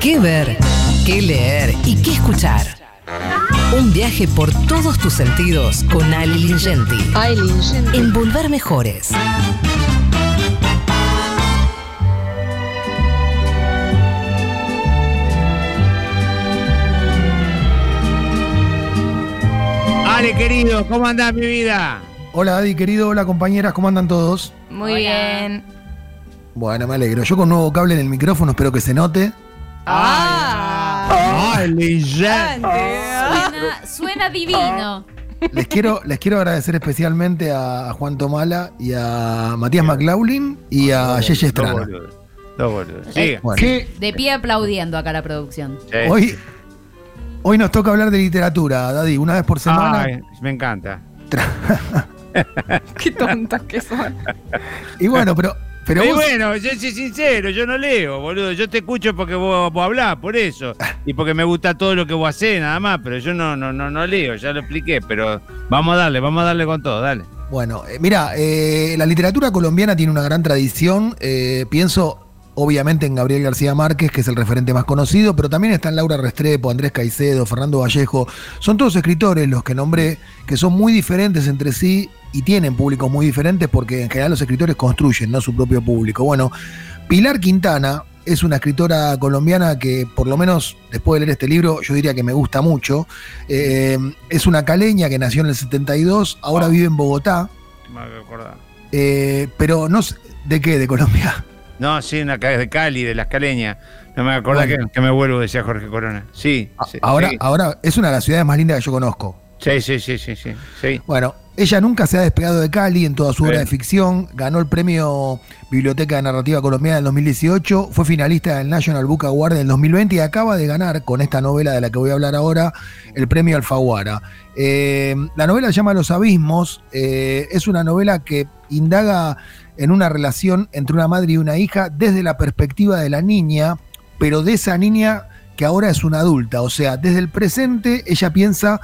qué ver, qué leer y qué escuchar. Un viaje por todos tus sentidos con Ali Lingenti. En Volver Mejores. Ale, querido, ¿cómo andás, mi vida? Hola, Adi, querido. Hola, compañeras. ¿Cómo andan todos? Muy bien. Bueno, me alegro. Yo con nuevo cable en el micrófono, espero que se note. Ah, ¡Ay, leyenda! suena, suena divino. Les quiero, les quiero agradecer especialmente a Juan Tomala y a Matías McLaughlin y a Yeye. Dos boludos. Sigue. Bueno, De pie aplaudiendo acá la producción. Sí. hoy, hoy nos toca hablar de literatura, Daddy. Una vez por semana. Ay, me encanta. Qué tontas que son. Y bueno, pero, pero vos, bueno, yo soy sincero, yo no leo, boludo. Yo te escucho porque vos, vos hablás, por eso. Y porque me gusta todo lo que vos hacés, nada más. Pero yo no, no, no, no leo, ya lo expliqué. Pero vamos a darle, vamos a darle con todo, dale. Bueno, eh, mira, eh, la literatura colombiana tiene una gran tradición. eh, pienso, obviamente, en Gabriel García Márquez, que es el referente más conocido, pero también están Laura Restrepo, Andrés Caicedo, Fernando Vallejo. Son todos escritores los que nombré, que son muy diferentes entre sí y tienen públicos muy diferentes porque en general los escritores construyen ¿no? su propio público. Bueno, Pilar Quintana es una escritora colombiana que, por lo menos después de leer este libro, yo diría que me gusta mucho. Eh, es una caleña que nació en el 72, ahora Ah. vive en Bogotá. Me acordaba. Eh, pero no sé, ¿de qué? ¿De Colombia? No, sí, una de Cali, de las caleñas. No me acuerdo Bueno. que, que me vuelvo, decía Jorge Corona. Sí. sí, ahora, sí. ahora es una de las ciudades más lindas que yo conozco. Sí, sí, sí, sí, sí. sí. Bueno, ella nunca se ha despegado de Cali en toda su obra de ficción, ganó el premio Biblioteca de Narrativa Colombiana en 2018, fue finalista del National Book Award en 2020 y acaba de ganar con esta novela de la que voy a hablar ahora el premio Alfaguara. Eh, la novela se llama Los Abismos, eh, es una novela que indaga en una relación entre una madre y una hija desde la perspectiva de la niña, pero de esa niña que ahora es una adulta, o sea, desde el presente ella piensa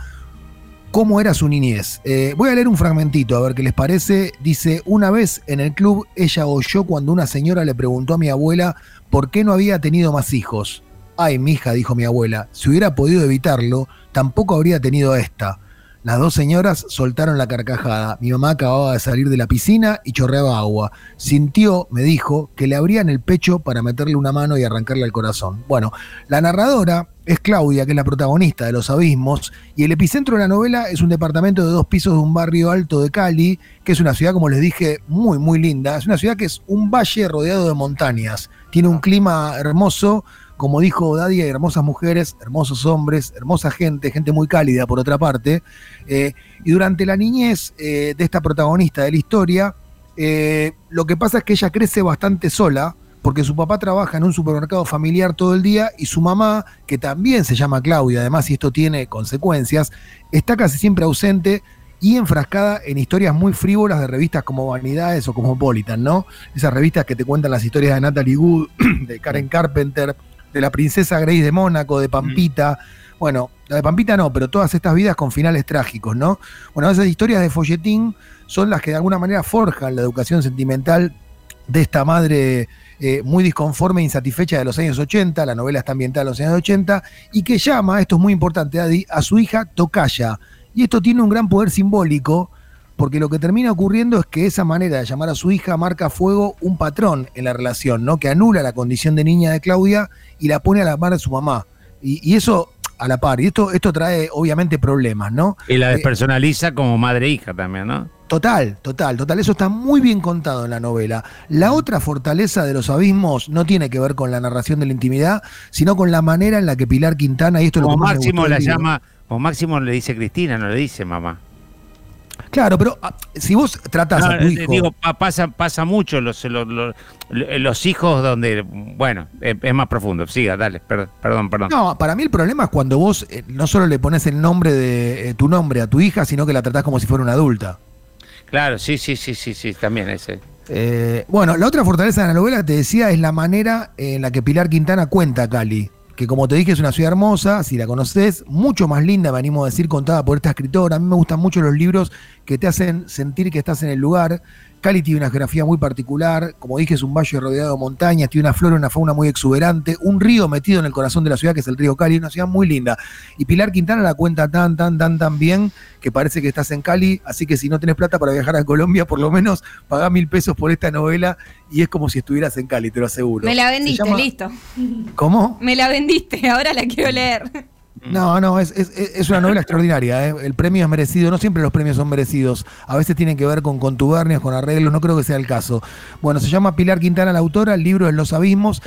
cómo era su niñez. Eh, voy a leer un fragmentito, a ver qué les parece. Dice, una vez en el club ella oyó cuando una señora le preguntó a mi abuela por qué no había tenido más hijos. Ay, mija, dijo mi abuela, si hubiera podido evitarlo, tampoco habría tenido esta. Las dos señoras soltaron la carcajada. Mi mamá acababa de salir de la piscina y chorreaba agua. Sintió, me dijo, que le abrían el pecho para meterle una mano y arrancarle el corazón. Bueno, la narradora es Claudia, que es la protagonista de Los Abismos, y el epicentro de la novela es un departamento de dos pisos de un barrio alto de Cali, que es una ciudad, como les dije, muy, muy linda. Es una ciudad que es un valle rodeado de montañas. Tiene un clima hermoso, como dijo Daddy, hay hermosas mujeres, hermosos hombres, hermosa gente, gente muy cálida por otra parte. Eh, y durante la niñez eh, de esta protagonista de la historia, eh, lo que pasa es que ella crece bastante sola, porque su papá trabaja en un supermercado familiar todo el día y su mamá, que también se llama Claudia, además, y esto tiene consecuencias, está casi siempre ausente y enfrascada en historias muy frívolas de revistas como Vanidades o Cosmopolitan, ¿no? Esas revistas que te cuentan las historias de Natalie Wood, de Karen Carpenter, de la princesa Grace de Mónaco, de Pampita. Bueno, la de Pampita no, pero todas estas vidas con finales trágicos, ¿no? Bueno, esas historias de folletín son las que de alguna manera forjan la educación sentimental de esta madre eh, muy disconforme e insatisfecha de los años 80, la novela está ambientada en los años 80, y que llama, esto es muy importante, Adi, a su hija Tocaya. Y esto tiene un gran poder simbólico, porque lo que termina ocurriendo es que esa manera de llamar a su hija marca a fuego un patrón en la relación, ¿no? Que anula la condición de niña de Claudia y la pone a la par de su mamá. Y, y eso a la par. Y esto, esto trae obviamente problemas, ¿no? Y la Eh, despersonaliza como madre e hija también, ¿no? Total, total, total. Eso está muy bien contado en la novela. La otra fortaleza de los abismos no tiene que ver con la narración de la intimidad, sino con la manera en la que Pilar Quintana, y esto es lo que Máximo la llama, como Máximo le dice Cristina, no le dice mamá. Claro, pero ah, si vos tratás No, a tu eh, hijo. digo, pa- pasa, pasa mucho los, los, los- los hijos donde, bueno, es, es más profundo. Siga, dale, per- perdón, perdón. No, para mí el problema es cuando vos eh, no solo le pones el nombre de eh, tu nombre a tu hija, sino que la tratás como si fuera una adulta. Claro, sí, sí, sí, sí, sí, también ese. Eh, bueno, la otra fortaleza de la novela, te decía, es la manera en la que Pilar Quintana cuenta a Cali. Que como te dije es una ciudad hermosa, si la conoces, mucho más linda, me animo a decir, contada por esta escritora. A mí me gustan mucho los libros que te hacen sentir que estás en el lugar, Cali tiene una geografía muy particular, como dije, es un valle rodeado de montañas, tiene una flora y una fauna muy exuberante, un río metido en el corazón de la ciudad, que es el río Cali, una ciudad muy linda. Y Pilar Quintana la cuenta tan, tan, tan, tan bien que parece que estás en Cali, así que si no tenés plata para viajar a Colombia, por lo menos pagá mil pesos por esta novela y es como si estuvieras en Cali, te lo aseguro. Me la vendiste, llama- listo. ¿Cómo? Me la vendiste, ahora la quiero leer. No, no, es, es- es una novela extraordinaria. ¿eh? El premio es merecido, no siempre los premios son merecidos. A veces tienen que ver con contubernios, con arreglos, no creo que sea el caso. Bueno, se llama Pilar Quintana la autora, el libro En los Abismos